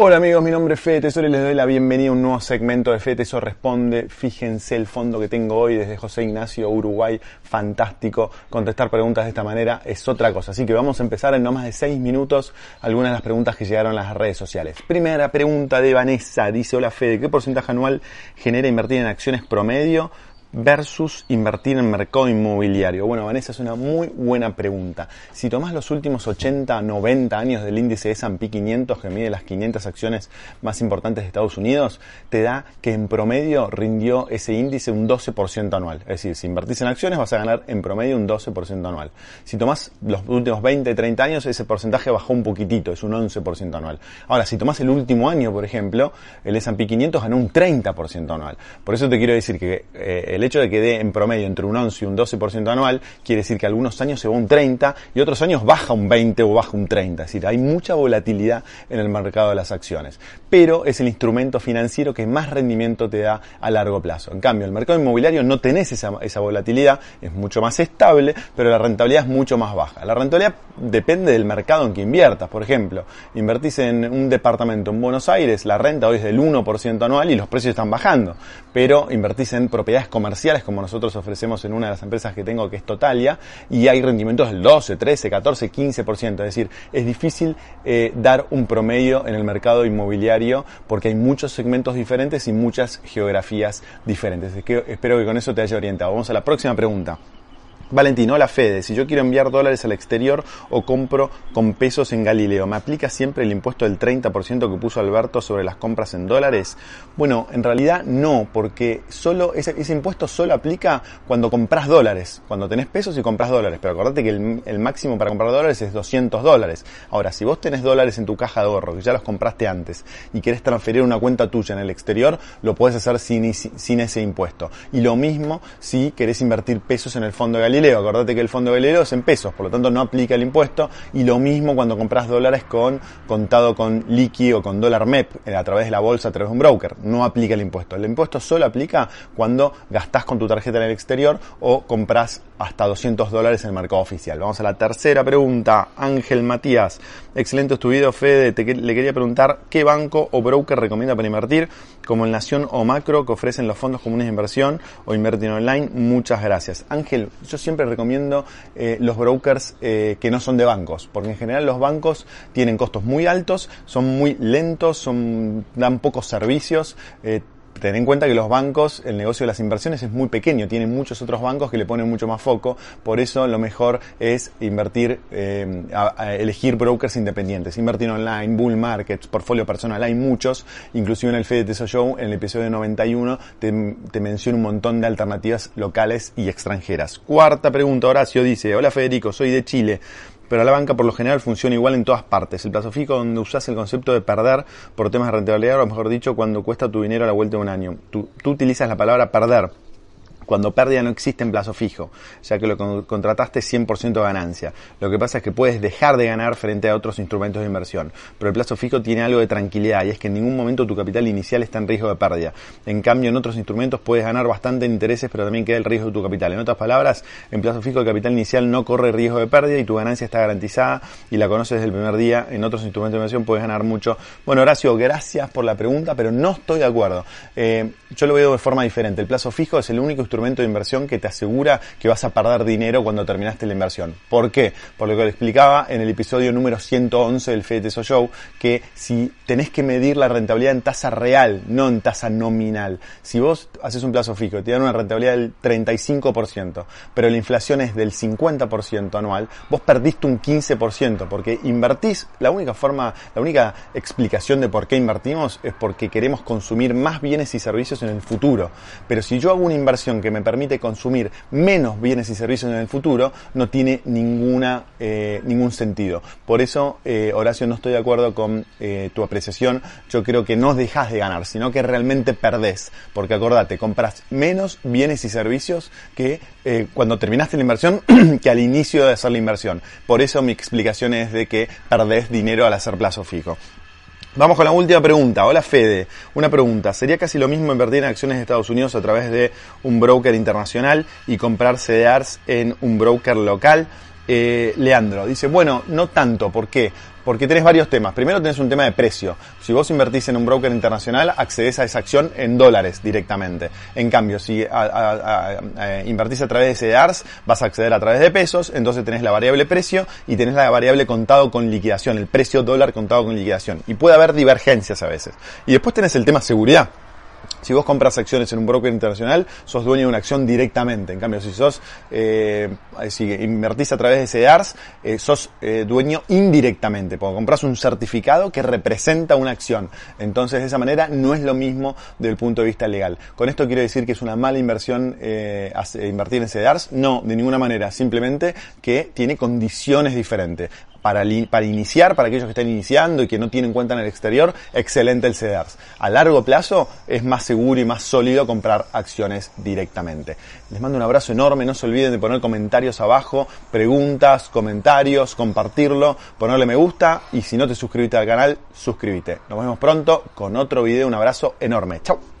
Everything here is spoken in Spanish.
Hola amigos, mi nombre es Fede Tesoro y les doy la bienvenida a un nuevo segmento de Fede Tesoro Responde. Fíjense el fondo que tengo hoy desde José Ignacio, Uruguay. Fantástico. Contestar preguntas de esta manera es otra cosa. Así que vamos a empezar en no más de 6 minutos algunas de las preguntas que llegaron a las redes sociales. Primera pregunta de Vanessa. Dice, hola Fede, ¿qué porcentaje anual genera invertir en acciones promedio? Versus invertir en mercado inmobiliario? Bueno, Vanessa, es una muy buena pregunta. Si tomás los últimos 80, 90 años del índice S&P 500 que mide las 500 acciones más importantes de Estados Unidos, te da que en promedio rindió ese índice un 12% anual. Es decir, si invertís en acciones vas a ganar en promedio un 12% anual. Si tomás los últimos 20, 30 años, ese porcentaje bajó un poquitito, es un 11% anual. Ahora, si tomás el último año, por ejemplo, el S&P 500 ganó un 30% anual. Por eso te quiero decir que eh, el hecho de que dé en promedio entre un 11 y un 12% anual, quiere decir que algunos años se va un 30 y otros años baja un 20 o baja un 30. Es decir, hay mucha volatilidad en el mercado de las acciones. Pero es el instrumento financiero que más rendimiento te da a largo plazo. En cambio, el mercado inmobiliario no tenés esa, esa volatilidad, es mucho más estable, pero la rentabilidad es mucho más baja. La rentabilidad depende del mercado en que inviertas. Por ejemplo, invertís en un departamento en Buenos Aires, la renta hoy es del 1% anual y los precios están bajando. Pero invertís en propiedades comerciales como nosotros ofrecemos en una de las empresas que tengo que es Totalia, y hay rendimientos del 12, 13, 14, 15%. Es decir, es difícil eh, dar un promedio en el mercado inmobiliario porque hay muchos segmentos diferentes y muchas geografías diferentes. que espero que con eso te haya orientado. Vamos a la próxima pregunta. Valentín, hola Fede, si yo quiero enviar dólares al exterior o compro con pesos en Galileo, ¿me aplica siempre el impuesto del 30% que puso Alberto sobre las compras en dólares? Bueno, en realidad no, porque solo ese, impuesto solo aplica cuando compras dólares, cuando tenés pesos y compras dólares, pero acordate que el, máximo para comprar dólares es 200 dólares. Ahora, si vos tenés dólares en tu caja de ahorro, que ya los compraste antes, y querés transferir una cuenta tuya en el exterior, lo puedes hacer sin, sin ese impuesto. Y lo mismo si querés invertir pesos en el fondo de Galileo Galileo. Acordate que el fondo Galileo es en pesos, por lo tanto no aplica el impuesto. Y lo mismo cuando compras dólares con contado con liqui o con dólar MEP eh, a través de la bolsa, a través de un broker. No aplica el impuesto. El impuesto solo aplica cuando gastás con tu tarjeta en el exterior o compras hasta 200 dólares en el mercado oficial. Vamos a la tercera pregunta. Ángel Matías. Excelente tu video, Fede. Te, le quería preguntar qué banco o broker recomienda para invertir, como el Nación o Macro, que ofrecen los fondos comunes de inversión o invertir online. Muchas gracias. Ángel, yo siempre recomiendo eh, los brokers eh, que no son de bancos, porque en general los bancos tienen costos muy altos, son muy lentos, son, dan pocos servicios. Ten en cuenta que los bancos, el negocio de las inversiones es muy pequeño, tienen muchos otros bancos que le ponen mucho más foco, por eso lo mejor es invertir, eh, elegir brokers independientes, invertir online, bull markets, portfolio personal, hay muchos, inclusive en el Fede Teso Show, en el episodio 91, te, te menciono un montón de alternativas locales y extranjeras. Cuarta pregunta, Horacio dice, hola Federico, soy de Chile pero la banca por lo general funciona igual en todas partes. El plazo fijo donde usas el concepto de perder por temas de rentabilidad, o mejor dicho, cuando cuesta tu dinero a la vuelta de un año. Tú, tú utilizas la palabra perder cuando pérdida no existe en plazo fijo, ya que lo contrataste 100% de ganancia. Lo que pasa es que puedes dejar de ganar frente a otros instrumentos de inversión, pero el plazo fijo tiene algo de tranquilidad y es que en ningún momento tu capital inicial está en riesgo de pérdida. En cambio, en otros instrumentos puedes ganar bastante intereses, pero también queda el riesgo de tu capital. En otras palabras, en plazo fijo el capital inicial no corre riesgo de pérdida y tu ganancia está garantizada y la conoces desde el primer día. En otros instrumentos de inversión puedes ganar mucho. Bueno, Horacio, gracias por la pregunta, pero no estoy de acuerdo. Eh, yo lo veo de forma diferente. El plazo fijo es el único instrumento instrumento de inversión que te asegura que vas a perder dinero cuando terminaste la inversión. ¿Por qué? Por lo que le explicaba en el episodio número 111 del Fede Teso Show, que si tenés que medir la rentabilidad en tasa real, no en tasa nominal. Si vos haces un plazo fijo y te dan una rentabilidad del 35%, pero la inflación es del 50% anual, vos perdiste un 15%, porque invertís, la única forma, la única explicación de por qué invertimos es porque queremos consumir más bienes y servicios en el futuro. Pero si yo hago una inversión que me permite consumir menos bienes y servicios en el futuro, no tiene ninguna, eh, ningún sentido. Por eso, eh, Horacio, no estoy de acuerdo con eh, tu apreciación. Yo creo que no dejas de ganar, sino que realmente perdés. Porque acordate, compras menos bienes y servicios que cuando terminaste la inversión que al inicio de hacer la inversión. Por eso mi explicación es de que perdés dinero al hacer plazo fijo. Vamos con la última pregunta. Hola Fede, una pregunta. ¿Sería casi lo mismo invertir en acciones de Estados Unidos a través de un broker internacional y comprar CDRs en un broker local? Eh, Leandro dice, bueno, no tanto. ¿Por qué? Porque tenés varios temas. Primero tenés un tema de precio. Si vos invertís en un broker internacional, accedes a esa acción en dólares directamente. En cambio, si invertís a través de CDRs, vas a acceder a través de pesos, entonces tenés la variable precio y tenés la variable contado con liquidación, el precio dólar contado con liquidación. Y puede haber divergencias a veces. Y después tenés el tema seguridad. Si vos compras acciones en un broker internacional, sos dueño de una acción directamente. En cambio, si sos, eh, si invertís a través de CDRs, eh, sos eh, dueño indirectamente, porque compras un certificado que representa una acción. Entonces, de esa manera, no es lo mismo desde el punto de vista legal. ¿Con esto quiero decir que es una mala inversión eh, invertir en CDRs? No, de ninguna manera. Simplemente que tiene condiciones diferentes para, iniciar, para aquellos que están iniciando y que no tienen cuenta en el exterior, excelente el CDRs. A largo plazo es más seguro y más sólido comprar acciones directamente. Les mando un abrazo enorme, no se olviden de poner comentarios abajo, preguntas, comentarios, compartirlo, ponerle me gusta y si no te suscribiste al canal, suscríbete. Nos vemos pronto con otro video, un abrazo enorme. Chao.